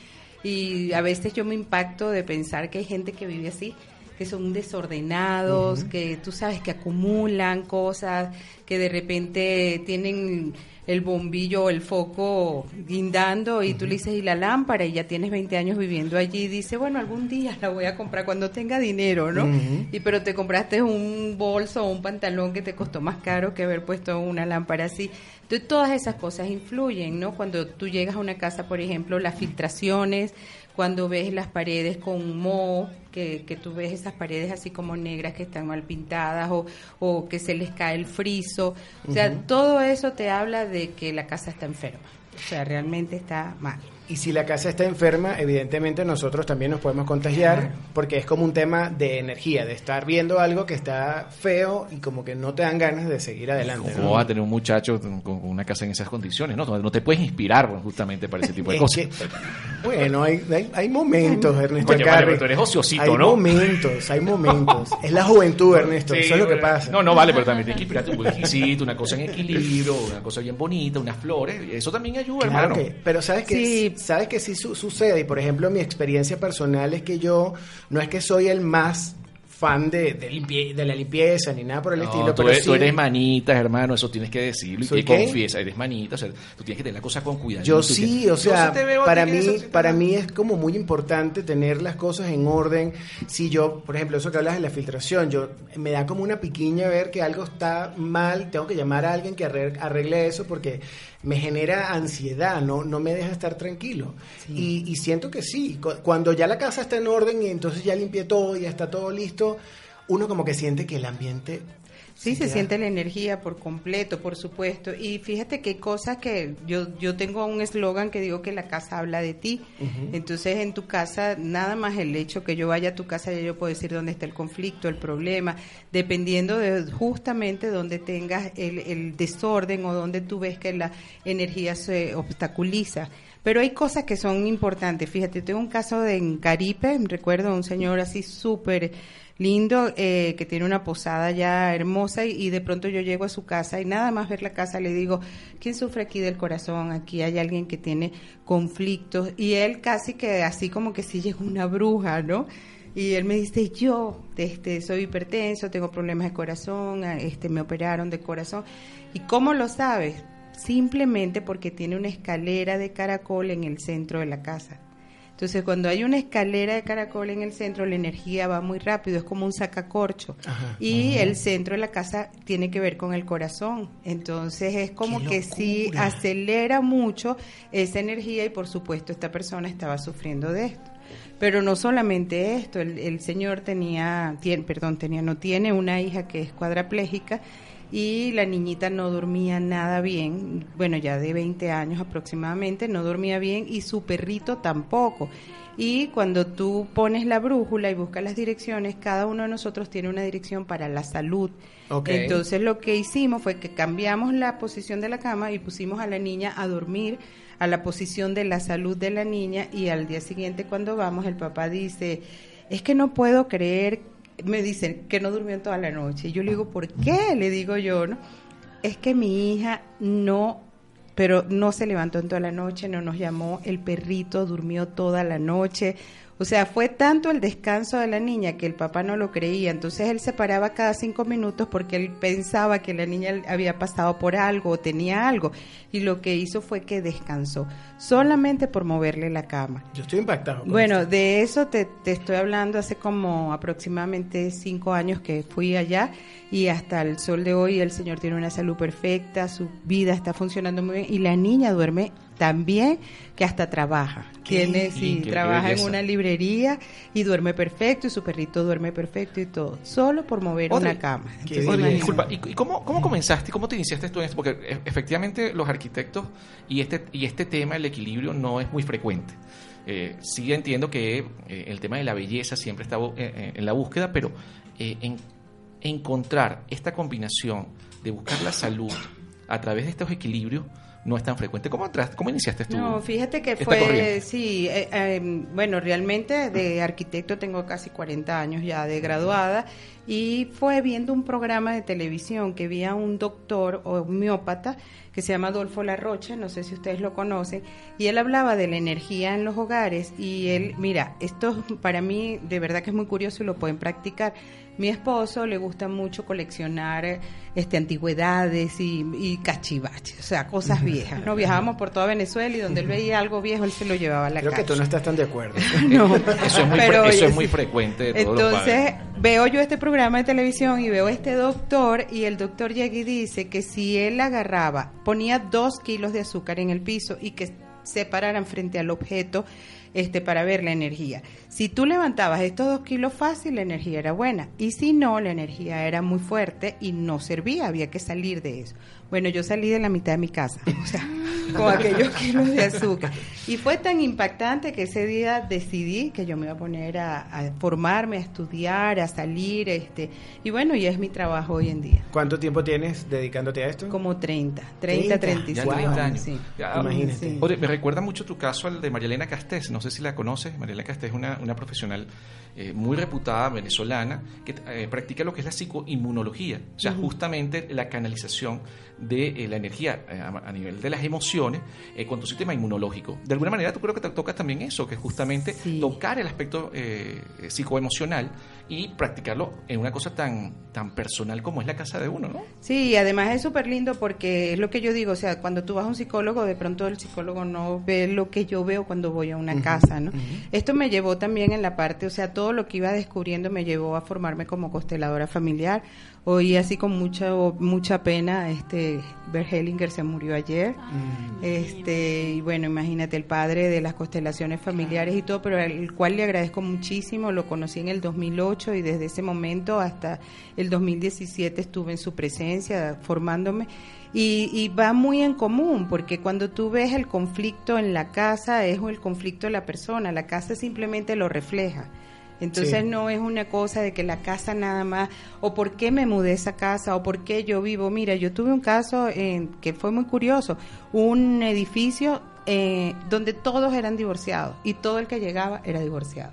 Y a veces yo me impacto de pensar que hay gente que vive así, que son desordenados, que tú sabes que acumulan cosas, que de repente tienen el bombillo o el foco guindando y tú le dices, y la lámpara, y ya tienes 20 años viviendo allí, y dice, bueno, algún día la voy a comprar cuando tenga dinero, ¿no? Y pero te compraste un bolso o un pantalón que te costó más caro que haber puesto una lámpara así. Entonces, todas esas cosas influyen, ¿no? Cuando tú llegas a una casa, por ejemplo, las filtraciones, cuando ves las paredes con moho, que, que tú ves esas paredes así como negras que están mal pintadas o, o que se les cae el friso. O sea, todo eso te habla de que la casa está enferma. O sea, realmente está mal. Y si la casa está enferma, evidentemente nosotros también nos podemos contagiar porque es como un tema de energía, de estar viendo algo que está feo y como que no te dan ganas de seguir adelante. ¿Cómo ¿no? vas a tener un muchacho con una casa en esas condiciones? No, no te puedes inspirar bueno, justamente para ese tipo de Es cosas. que, bueno, hay, hay, hay momentos, Ernesto Oye, vale, Carri. pero tú eres ociosito, hay ¿no? momentos, hay momentos. Es la juventud, Ernesto, Sí, eso es lo que pasa. No, no vale, pero también tienes que inspirarte un whiskycito, una cosa en equilibrio, una cosa bien bonita, unas flores. Eso también ayuda, Claro hermano. que, pero sabes que Sí. Sabes que sí su- sucede y por ejemplo mi experiencia personal es que yo no es que soy el más fan de, de, limpie- de la limpieza ni nada por el No, estilo. tú, pero eres, tú eres manitas, hermano, eso tienes que decirlo. Y ¿Soy que qué? confiesa, eres manita, o sea, tú tienes que tener la cosa con cuidado. Yo sí, o sea, para para mí, para mí es como muy importante tener las cosas en orden. Si yo, por ejemplo, eso que hablas de la filtración, yo me da como una piquiña ver que algo está mal, tengo que llamar a alguien que arregle, arregle eso porque me genera ansiedad, no, no me deja estar tranquilo. Y, y siento que sí, cu- cuando ya la casa está en orden y entonces ya limpié todo y ya está todo listo, uno como que siente que el ambiente... Sí, se siente la energía por completo, por supuesto. Y fíjate que hay cosas que yo, yo tengo un eslogan que digo que la casa habla de ti. Entonces, en tu casa, nada más el hecho que yo vaya a tu casa, ya yo puedo decir dónde está el conflicto, el problema, dependiendo de justamente dónde tengas el, el desorden o donde tú ves que la energía se obstaculiza. Pero hay cosas que son importantes. Fíjate, tengo un caso de en Caripe, recuerdo un señor así súper lindo eh, que tiene una posada ya hermosa y, y de pronto yo llego a su casa y nada más ver la casa le digo, ¿quién sufre aquí del corazón? Aquí hay alguien que tiene conflictos y él casi que así como que si llega una bruja, ¿no? Y él me dice, yo este, soy hipertenso, tengo problemas de corazón, ah, este, me operaron de corazón. ¿Y cómo lo sabes? Simplemente porque tiene una escalera de caracol en el centro de la casa. Entonces, cuando hay una escalera de caracol en el centro, la energía va muy rápido, es como un sacacorcho. y el centro de la casa tiene que ver con el corazón. Entonces, es como ¡Qué que sí acelera mucho esa energía y, por supuesto, esta persona estaba sufriendo de esto. Pero no solamente esto, el, el señor tenía, tiene, perdón, tenía, no tiene una hija que es cuadraplégica y la niñita no dormía nada bien, bueno, ya de 20 años aproximadamente, no dormía bien y su perrito tampoco. Y cuando tú pones la brújula y buscas las direcciones, cada uno de nosotros tiene una dirección para la salud. Entonces lo que hicimos fue que cambiamos la posición de la cama y pusimos a la niña a dormir a la posición de la salud de la niña y al día siguiente cuando vamos el papá dice, es que no puedo creer, me dicen que no durmió toda la noche. Y yo le digo, ¿por qué? Le digo yo, ¿no? Es que mi hija no, pero no se levantó en toda la noche, no nos llamó, el perrito durmió toda la noche. O sea, fue tanto el descanso de la niña que el papá no lo creía. Entonces él se paraba cada cinco minutos porque él pensaba que la niña había pasado por algo o tenía algo. Y lo que hizo fue que descansó, solamente por moverle la cama. Yo estoy impactado. con Bueno, esto. de eso te, te estoy hablando hace como aproximadamente cinco años que fui allá y hasta el sol de hoy el señor tiene una salud perfecta, su vida está funcionando muy bien y la niña duerme también que hasta trabaja. ¿Qué? Tiene, sí, trabaja en una librería y duerme perfecto y su perrito duerme perfecto y todo, solo por mover Otra- una cama. Entonces, disculpa, ¿y, cómo, cómo comenzaste, cómo te iniciaste tú en esto? Porque e- efectivamente los arquitectos y este, y este tema, el equilibrio, no es muy frecuente. Eh, sí entiendo que eh, el tema de la belleza siempre está eh, eh, en la búsqueda, pero eh, en, encontrar esta combinación de buscar la salud a través de estos equilibrios no es tan frecuente. ¿Cómo, entraste, cómo iniciaste tú? No, fíjate que fue, corriente? sí, eh, eh, bueno, realmente de arquitecto tengo casi 40 años ya de graduada y fue viendo un programa de televisión que vi a un doctor homeópata que se llama Adolfo Larrocha, no sé si ustedes lo conocen, y él hablaba de la energía en los hogares y él, mira, esto para mí de verdad que es muy curioso y lo pueden practicar. Mi esposo le gusta mucho coleccionar este antigüedades y, y cachivaches, o sea, cosas viejas. No viajábamos por toda Venezuela y donde él veía algo viejo él se lo llevaba a la Creo que casa. tú no estás tan de acuerdo. No, Eso es muy, pero, eso es muy frecuente de todos Entonces, veo yo este programa de televisión y veo a este doctor y el doctor llega y dice que si él agarraba, ponía dos kilos de azúcar en el piso y que se pararan frente al objeto este, para ver la energía. Si tú levantabas estos dos kilos fácil, la energía era buena. Y si no, la energía era muy fuerte y no servía, había que salir de eso. Bueno, yo salí de la mitad de mi casa, o sea, con aquellos kilos de azúcar. Y fue tan impactante que ese día decidí que yo me iba a poner a, a formarme, a estudiar, a salir, este, y bueno, y es mi trabajo hoy en día. ¿Cuánto tiempo tienes dedicándote a esto? Como 30, 30, 30, 35. Ya 30 años. Sí. Ya, Imagínate. Sí. Oye, me recuerda mucho tu caso al de María Elena Castés. No sé si la conoces, Mariela Casta es una, una profesional eh, muy reputada venezolana que eh, practica lo que es la psicoinmunología, o sea, justamente la canalización de eh, la energía eh, a, a nivel de las emociones con tu sistema inmunológico. De alguna manera, tú creo que te tocas también eso, que es justamente Sí. tocar el aspecto psicoemocional y practicarlo en una cosa tan, tan personal como es la casa de uno, ¿no? Sí, y además es súper lindo porque es lo que yo digo, o sea, cuando tú vas a un psicólogo, de pronto el psicólogo no ve lo que yo veo cuando voy a una casa, ¿no? Esto me llevó también en la parte, o sea, todo lo que iba descubriendo me llevó a formarme como consteladora familiar. Hoy así con mucha mucha pena, este Bert Hellinger se murió ayer. Este, y bueno, imagínate el padre de las constelaciones familiares y todo, pero al cual le agradezco muchísimo, lo conocí en el 2008 y desde ese momento hasta el 2017 estuve en su presencia formándome y, y va muy en común porque cuando tú ves el conflicto en la casa es el conflicto de la persona, la casa simplemente lo refleja. Entonces Sí. no es una cosa de que la casa nada más, o por qué me mudé a esa casa, o por qué yo vivo. Mira, yo tuve un caso en, que fue muy curioso, un edificio eh, donde todos eran divorciados y todo el que llegaba era divorciado.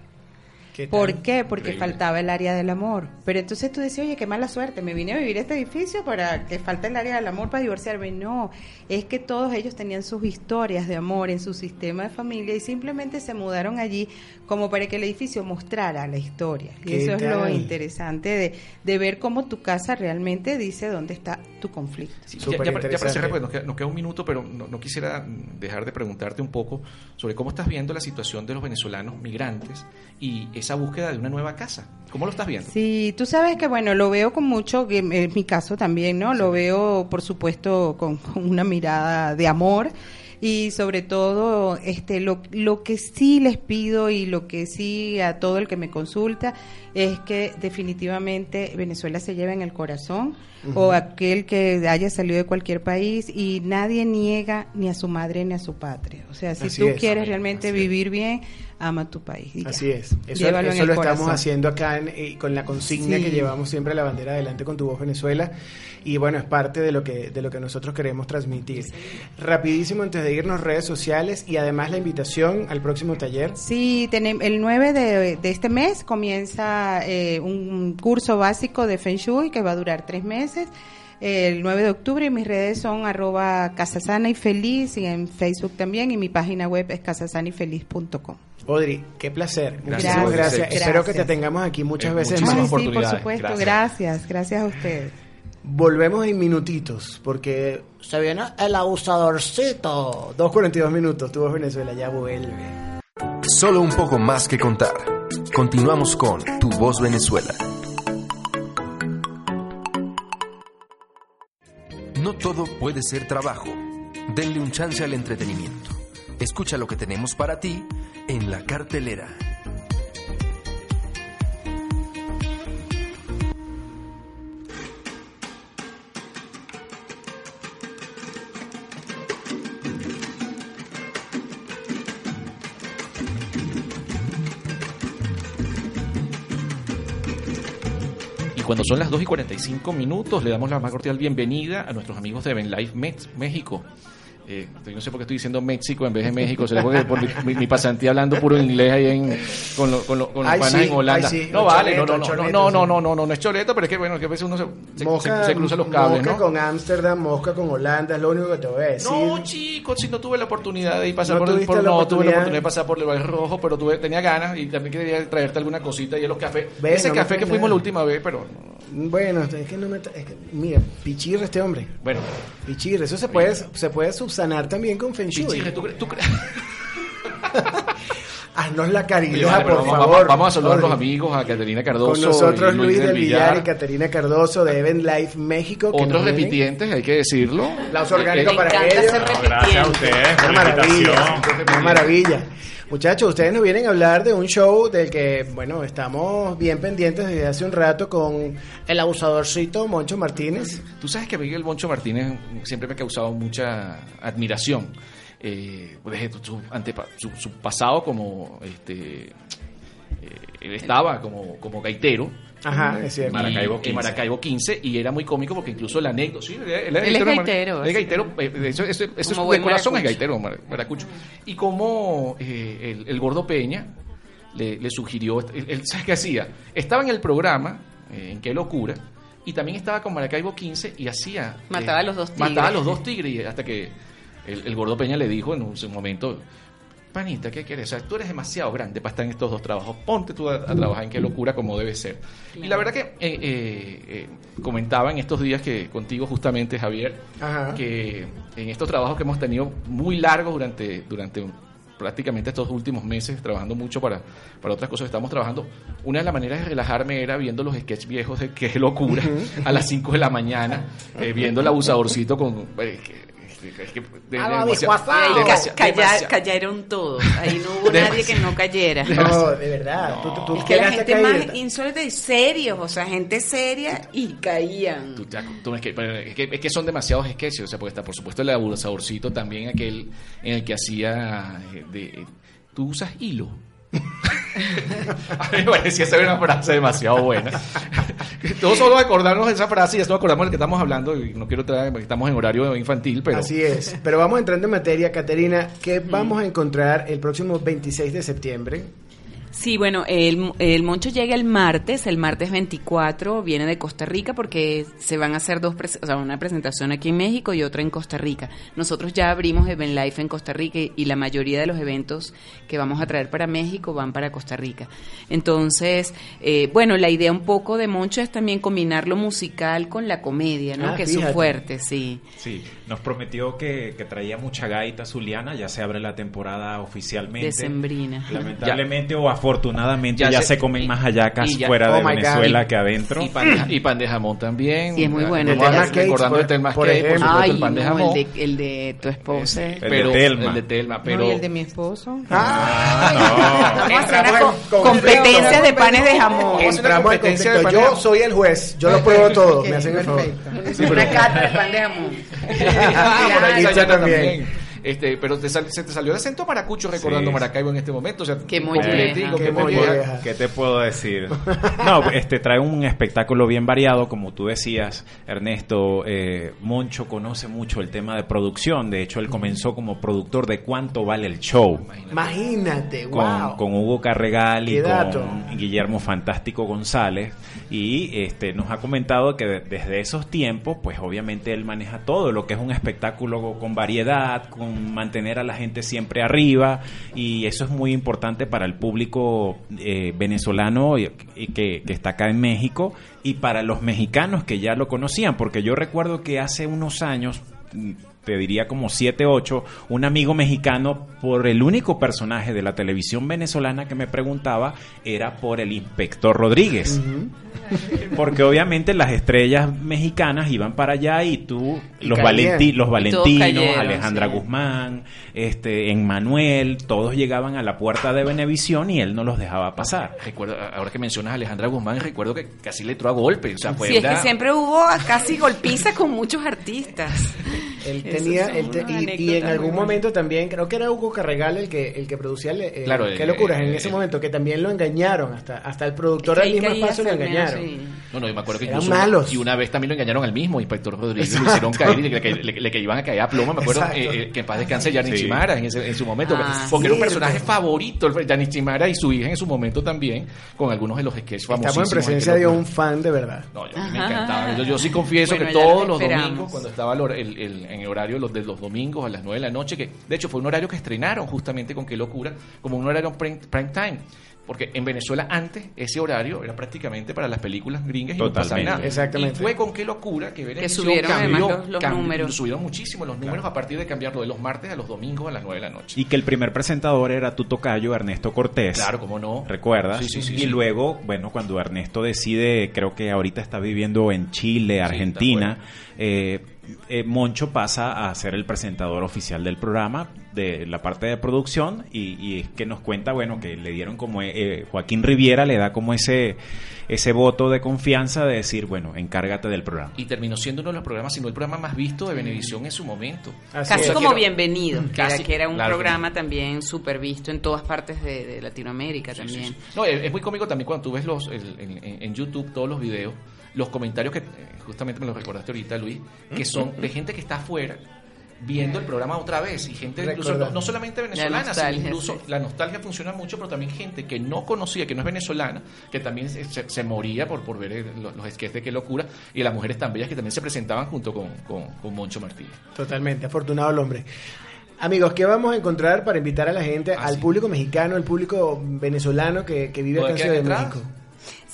¿Por qué? Porque Increíble. faltaba el área del amor. Pero entonces tú decías, oye, qué mala suerte, me vine a vivir a este edificio para que falte el área del amor para divorciarme. No, es que todos ellos tenían sus historias de amor en su sistema de familia y simplemente se mudaron allí como para que el edificio mostrara la historia. Y ¿Qué eso es lo interesante de, de ver cómo tu casa realmente dice dónde está tu conflicto. Sí, Súper ya, ya para- ya para cerrar, pues, nos, queda, nos queda un minuto, pero no, no quisiera dejar de preguntarte un poco sobre cómo estás viendo la situación de los venezolanos migrantes y esa búsqueda de una nueva casa. ¿Cómo lo estás viendo? Sí, tú sabes que bueno, lo veo con mucho, que en mi caso también, ¿no? Lo veo, por supuesto, con, con una mirada de amor y sobre todo, este, lo, lo que sí les pido y lo que sí a todo el que me consulta es que definitivamente Venezuela se lleve en el corazón o aquel que haya salido de cualquier país y nadie niega ni a su madre ni a su patria. O sea, si Así tú es. quieres realmente Así vivir bien, ama tu país. y ya. Así es. Eso, lo estamos haciendo acá en- eh, con la consigna Sí. que llevamos siempre la bandera adelante con tu voz Venezuela y bueno, es parte de lo que de lo que nosotros queremos transmitir. Rapidísimo antes de irnos redes sociales y además la invitación al próximo taller. Sí, tenem- el 9 de, de este mes comienza eh, un curso básico de Feng Shui que va a durar tres meses. El 9 de octubre y mis redes son arroba casasana y feliz y en Facebook también y mi página web es casasanayfeliz.com. Audrey, qué placer. Gracias, Muchísimas gracias. Gracias. Espero que te tengamos aquí muchas Eh, veces más. Ay, sí, por oportunidades. supuesto, Gracias. gracias, gracias a ustedes. Volvemos en minutitos porque se viene el abusadorcito. 2.42 minutos, tu voz Venezuela ya vuelve. Solo un poco más que contar. Continuamos con Tu Voz Venezuela. No todo puede ser trabajo. Denle un chance al entretenimiento. Escucha lo que tenemos para ti en la cartelera. Cuando son las 2 y 45 minutos, le damos la más cordial bienvenida a nuestros amigos de Even Life Mex- México. Eh, yo no sé por qué estoy diciendo México en vez de México, será porque por mi, pasantía hablando puro inglés ahí en, con, lo- con, lo- con los sí, en Holanda. sí, no vale, no, choletos, no, no, no, no, sí. no, no, no, no es choleto, pero es que bueno, que a veces uno se, se- Mosca, se- se cruza los cables, mosca ¿no? con Ámsterdam, mosca con Holanda, es lo único que te voy a decir. No, chicos, si no tuve la oportunidad de ir pasar No por el por- no tuve la oportunidad. de pasar por el Valle Rojo, pero tuve, tenía ganas y también quería traerte alguna cosita y los cafés. Ese no café que fuimos la última vez, pero no. Bueno, es que no me... es que, mira, pichirre este hombre. bueno, Pichirre, eso se puede, se puede subsanar también con Feng Shui. Pichirre, ¿tú, cre- tú cre- Haznos la Oye, caridad, por vamos, favor. vamos a saludar a los amigos, a Caterina Cardoso. Con nosotros y Luis del Villar y. Caterina Cardoso de Event Life México. que Otros repitientes, hay que decirlo. Aplauso orgánico Eh, para encanta ellos. No, gracias a ustedes Una la maravilla, una maravilla. Muchachos, ustedes nos vienen a hablar de un show del que, bueno, estamos bien pendientes desde hace un rato con el abusadorcito Moncho Martínez. Tú sabes que Miguel Boncho Martínez siempre me ha causado mucha admiración. Eh, desde su, su, su pasado como este eh, él estaba como, como gaitero Ajá, es cierto. Maracaibo y- 15. y Maracaibo 15 y era muy cómico porque incluso la anécdota sí, él, él Él es gaitero, es gaitero eh, eso, eso- eso es de corazón es gaitero mar- maracucho y como eh, el, el gordo Peña le, le sugirió él, él- ¿sabes qué hacía? estaba en el programa eh, en qué locura y también estaba con Maracaibo 15 y hacía eh, Mataba a los dos tigres. mataba a los dos tigres hasta que el, el gordo Peña le dijo en un, momento Panita, ¿qué quieres? O sea, tú eres demasiado grande para estar en estos dos trabajos. Ponte tú a, a trabajar en qué locura como debe ser. Y la verdad que eh, eh, eh, comentaba en estos días que contigo justamente, Javier, Ajá. que en estos trabajos que hemos tenido muy largos durante, durante prácticamente estos últimos meses, trabajando mucho para, para otras cosas que estamos trabajando, una de las maneras de relajarme era viendo los sketches viejos de qué locura a las 5 de la mañana, eh, viendo el abusadorcito con... eh, que- es que- de- Ah, demasiado- disfrazado. demasiado- Callar- demasiado- cayeron todos. Ahí no hubo nadie que no cayera. No, de verdad. Tú, tú, tú Es que la gente más insólita y serios, o sea, gente seria y caían. Te es, que, pero es que- es que son demasiados sketches, o sea, porque está por supuesto el abusadorcito también aquel en el que hacía eh, de, eh, tú usas hilo. a mí me parecía ser una frase demasiado buena. Todos solo acordarnos de esa frase y ya no acordamos de que estamos hablando y no quiero traer, porque estamos en horario infantil, pero Así es. Pero vamos entrando en materia, Caterina. ¿Qué vamos a encontrar el próximo 26 de septiembre? Sí, bueno, el, el Moncho llega el martes, el martes 24, viene de Costa Rica porque se van a hacer dos, pres- o sea, una presentación aquí en México y otra en Costa Rica. Nosotros ya abrimos Event Life en Costa Rica y, y la mayoría de los eventos que vamos a traer para México van para Costa Rica. Entonces, eh, bueno, la idea un poco de Moncho es también combinar lo musical con la comedia, ¿no? Ah, que es su fuerte, sí. Sí, nos prometió que, que traía mucha gaita zuliana, ya se abre la temporada oficialmente. Decembrina. Lamentablemente o afortunadamente ya, Ya se, se- comen y- más hallacas ya- fuera oh de my God. Venezuela que adentro. y pan, de, y pan de jamón también. Sí, es muy bueno. El recordando por- el Telma por supuesto, Ay, el pan de no, jamón. el de, el de tu esposa. El de pero, Telma. El de Telma, pero... No, y el de mi esposo. Ah, en competencia de panes de jamón. Entramos competencia de de Yo soy el juez. Yo lo pruebo todo. Me hacen el favor. Una cata de pan de jamón. Ah, por Claro, está también. Este, pero te sal- se te salió el acento maracucho recordando Sí. Maracaibo en este momento. O sea, Qué molleja. completico, Qué qué molleja. ¿Qué te puedo decir? No, este trae un espectáculo bien variado, como tú decías, Ernesto. eh, Moncho conoce mucho el tema de producción. De hecho, él comenzó como productor de Cuánto vale el show. Imagínate, Con, wow. con Hugo Carregal y con Guillermo Fantástico González y este nos ha comentado que de- desde esos tiempos pues obviamente él maneja todo lo que es un espectáculo con variedad con mantener a la gente siempre arriba y eso es muy importante para el público eh, venezolano y, y que, que está acá en México y para los mexicanos que ya lo conocían porque yo recuerdo que hace unos años mm, te diría como 7, 8, un amigo mexicano por el único personaje de la televisión venezolana que me preguntaba era por el inspector Rodríguez. Porque obviamente las estrellas mexicanas iban para allá y tú, Y los, valenti- los Valentinos, cayeron, Alejandra sí. Guzmán, este, Emmanuel, todos llegaban a la puerta de Venevisión y él no los dejaba pasar. Recuerdo, ahora que mencionas a Alejandra Guzmán, recuerdo que casi le entró a golpe. O sea, fue Sí, es que siempre hubo casi golpiza con muchos artistas. Él Esas tenía, él te- y, y en algún momento también, creo que era Hugo Carregal el que, el que producía el, eh, Claro, Qué el- locuras en el- ese el- momento, que también lo engañaron, hasta, hasta el productor del mismo espacio lo Fermeo, engañaron. sí. No, no, yo me acuerdo que incluso malos. y una vez también lo engañaron al mismo inspector Rodríguez, lo hicieron caer y le, le- le- le- que iban a caer a pluma, me acuerdo eh, eh, que en paz descanse Yanis Sí. Chimara en, ese- en su momento, Ah, porque era un personaje favorito, Yanis Chimara y su hija en su momento también, con algunos de los sketches famosos. Estamos en presencia de un fan de verdad. No, yo, a mí me Ajá. encantaba. Yo, yo sí confieso Bueno, que todos los domingos, cuando estaba el, hor- el- el- en el horario los, de los domingos a las 9 de la noche, que de hecho fue un horario que estrenaron justamente con Qué Locura, como un horario prime, prime time. Porque en Venezuela antes ese horario era prácticamente para las películas gringas y no pasaba Totalmente. nada. Exactamente. Y fue con Qué Locura que Venevisión subieron cambió, además los- los cambió- números. Subieron muchísimo los números a partir de cambiarlo de los martes a los domingos a las 9 de la noche. Y que el primer presentador era tu tocayo, Ernesto Cortés. Claro, cómo no. ¿Recuerdas? Sí, sí, sí, y sí. luego, bueno, cuando Ernesto decide, creo que ahorita está viviendo en Chile, Argentina, eh, eh, Moncho pasa a ser el presentador oficial del programa, de la parte de producción, y, y es que nos cuenta, bueno, que le dieron como, eh, eh, Joaquín Riviera le da como ese, ese voto de confianza de decir, bueno, encárgate del programa. Y terminó siendo uno de los programas, si no el programa más visto de Venevisión en su momento. Casi como bienvenido, era, Casi, que era un claro. programa también súper visto en todas partes de, de Latinoamérica también. No, es, es muy cómico también cuando tú ves los el- en, en- en YouTube todos los videos, los comentarios que eh, justamente me los recordaste ahorita, Luis, que son de gente que está afuera viendo el programa otra vez y gente incluso no, solamente venezolana, sino incluso sí. la nostalgia funciona mucho, pero también gente que no conocía, que no es venezolana, que también se, se- se moría por, por ver el- los, los sketches de qué locura y las mujeres tan bellas que también se presentaban junto con, con, con Moncho Martínez. Totalmente, afortunado el hombre. Amigos, ¿qué vamos a encontrar para invitar a la gente, Ah, al sí. público mexicano, al público venezolano que, que vive acá en ¿Todavía Ciudad de México?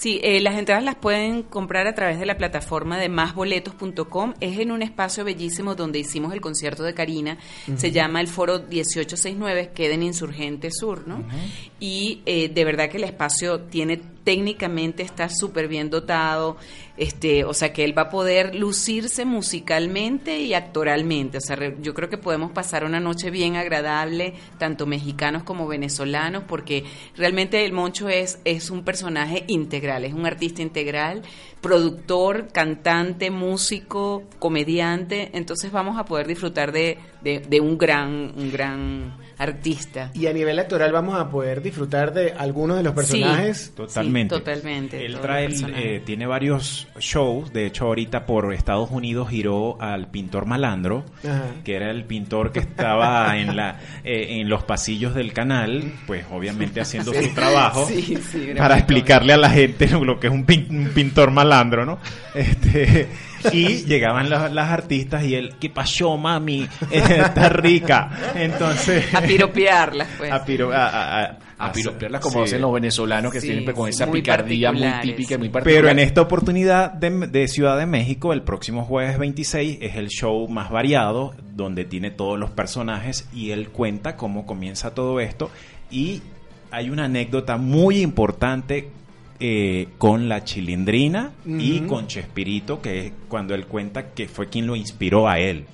Sí, eh, las entradas las pueden comprar a través de la plataforma de másboletos.com. Es en un espacio bellísimo donde hicimos el concierto de Karina. Se llama el Foro 1869, queda en Insurgente Sur, ¿no? Y eh, de verdad que el espacio tiene técnicamente está súper bien dotado, este, o sea que él va a poder lucirse musicalmente y actoralmente, o sea, re- yo creo que podemos pasar una noche bien agradable, tanto mexicanos como venezolanos, porque realmente el Moncho es, es un personaje integral, es un artista integral, productor, cantante, músico, comediante, entonces vamos a poder disfrutar de, de, de un gran, un gran artista. Y a nivel actoral vamos a poder disfrutar de algunos de los personajes. Totalmente. Sí, totalmente. Él trae, eh, tiene varios shows. De hecho, ahorita por Estados Unidos giró al pintor Malandro, Ajá. que era el pintor que estaba en la eh, en los pasillos del canal, pues obviamente haciendo su trabajo Sí, sí, era para explicarle a la gente lo que es un, pin- un pintor malandro, ¿no? Este, y llegaban las, las artistas y él, ¿qué pasó, mami? Está rica. Entonces, A piropearlas, pues. a piro- a- a- a- A piropearla como sí. hacen los venezolanos que Sí, tienen con sí, esa muy picardía muy típica y muy particular. Pero en esta oportunidad de, de Ciudad de México, el próximo jueves 26, es el show más variado, donde tiene todos los personajes y él cuenta cómo comienza todo esto. Y hay una anécdota muy importante eh, con la chilindrina y con Chespirito, que es cuando él cuenta que fue quien lo inspiró a él.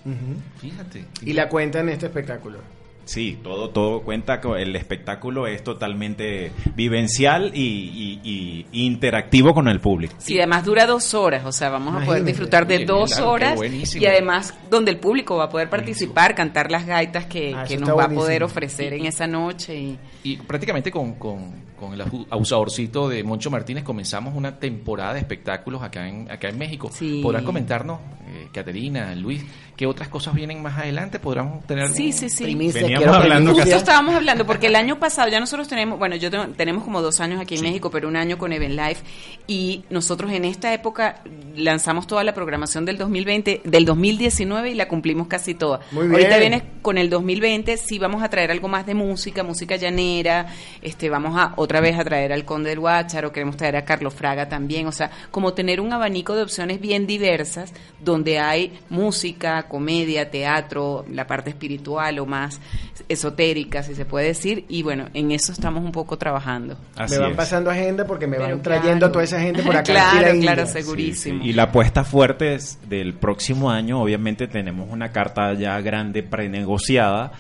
Fíjate. Y la cuenta en este espectáculo. Sí, todo, todo cuenta, el espectáculo es totalmente vivencial y, y- y- y interactivo con el público. Sí, además dura dos horas, o sea, vamos a poder disfrutar de dos claro, horas buenísimo. y además donde el público va a poder participar, cantar las gaitas que, Ah, que nos va a poder ofrecer en esa noche. Y, Y prácticamente con, con, con el aju- abusadorcito de Moncho Martínez comenzamos una temporada de espectáculos acá en, acá en México. Sí. ¿Podrán comentarnos, eh, Caterina, Luis, qué otras cosas vienen más adelante? ¿Podrán tener Sí, sí, sí. Primicia, Veníamos hablando estábamos hablando, porque el año pasado ya nosotros tenemos, bueno, yo tengo- tenemos como dos años aquí en México, pero un año con Event Life, y nosotros en esta época lanzamos toda la programación del 2020, del 2019 y la cumplimos casi toda. Muy bien. Ahorita viene con el 2020, sí vamos a traer algo más de música, música llanera, este, vamos a otra vez a traer al Conde del Guácharo, queremos traer a Carlos Fraga también, o sea, como tener un abanico de opciones bien diversas, donde hay música, comedia, teatro, la parte espiritual o más esotérica, si se puede decir, y bueno, en eso estamos un poco trabajando. Así me van es. pasando agenda porque me Pero van trayendo claro. a toda esa gente por acá. Claro, claro, segurísimo. Sí, sí. Y la apuesta fuerte es del próximo año, obviamente tenemos una carta ya grande prenegociada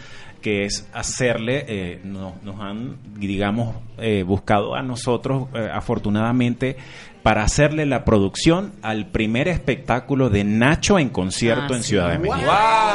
que es hacerle, eh, no- nos han, digamos, eh, buscado a nosotros, eh, afortunadamente, para hacerle la producción al primer espectáculo de Nacho en concierto Ah, en sí. Ciudad de México.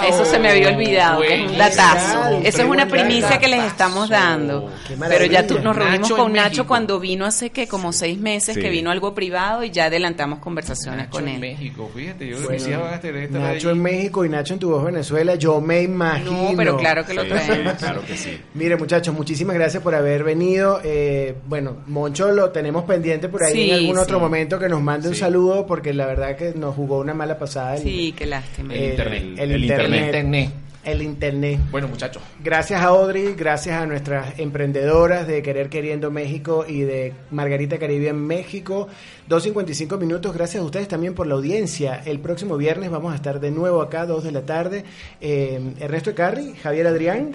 Eso se me había olvidado, que es un datazo. Eso es una primicia que les estamos dando. Pero ya tú, nos reunimos Nacho con Nacho México. cuando vino hace que como seis meses, Sí. que vino algo privado y ya adelantamos conversaciones Nacho con en él. México, fíjate, yo Bueno, mis hijas van a tener esta Nacho ahí. en México y Nacho en tu voz Venezuela, yo me imagino. No, pero claro que lo Sí, traemos. sí, claro que sí. Mire, muchachos, muchísimas gracias por haber venido. Eh, bueno, Moncho lo tenemos pendiente por ahí Sí, en algún sí. otro momento que nos mande un saludo porque la verdad que nos jugó una mala pasada. el- Sí, qué lástima. El internet. El, El internet. internet. El internet. Bueno, muchachos, Gracias a Audrey, gracias a nuestras emprendedoras de Querer Queriendo México y de Margarita Caribe en México. 2.55 minutos. Gracias a ustedes también por la audiencia. El próximo viernes vamos a estar de nuevo acá, 2 de la tarde. Eh, Ernesto Carri, Javier Adrián.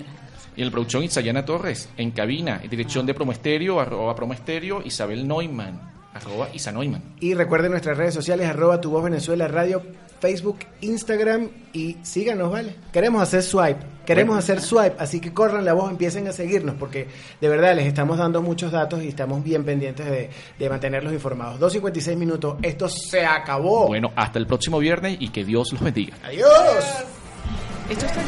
y en el producción Isayana Torres, en cabina, en dirección de Promoesterio, arroba Promoesterio, Isabel Neumann. Arroba Isanoiman. Y recuerden nuestras redes sociales, arroba tu voz Venezuela Radio, Facebook, Instagram y síganos, ¿vale? Queremos hacer swipe, queremos Bueno. hacer swipe, así que corran la voz, empiecen a seguirnos porque de verdad les estamos dando muchos datos y estamos bien pendientes de, de mantenerlos informados. 2.56 minutos, esto se acabó. Bueno, hasta el próximo viernes y que Dios los bendiga. Adiós. Esto está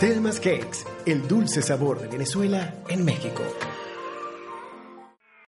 Telmas Cakes, el dulce sabor de Venezuela en México.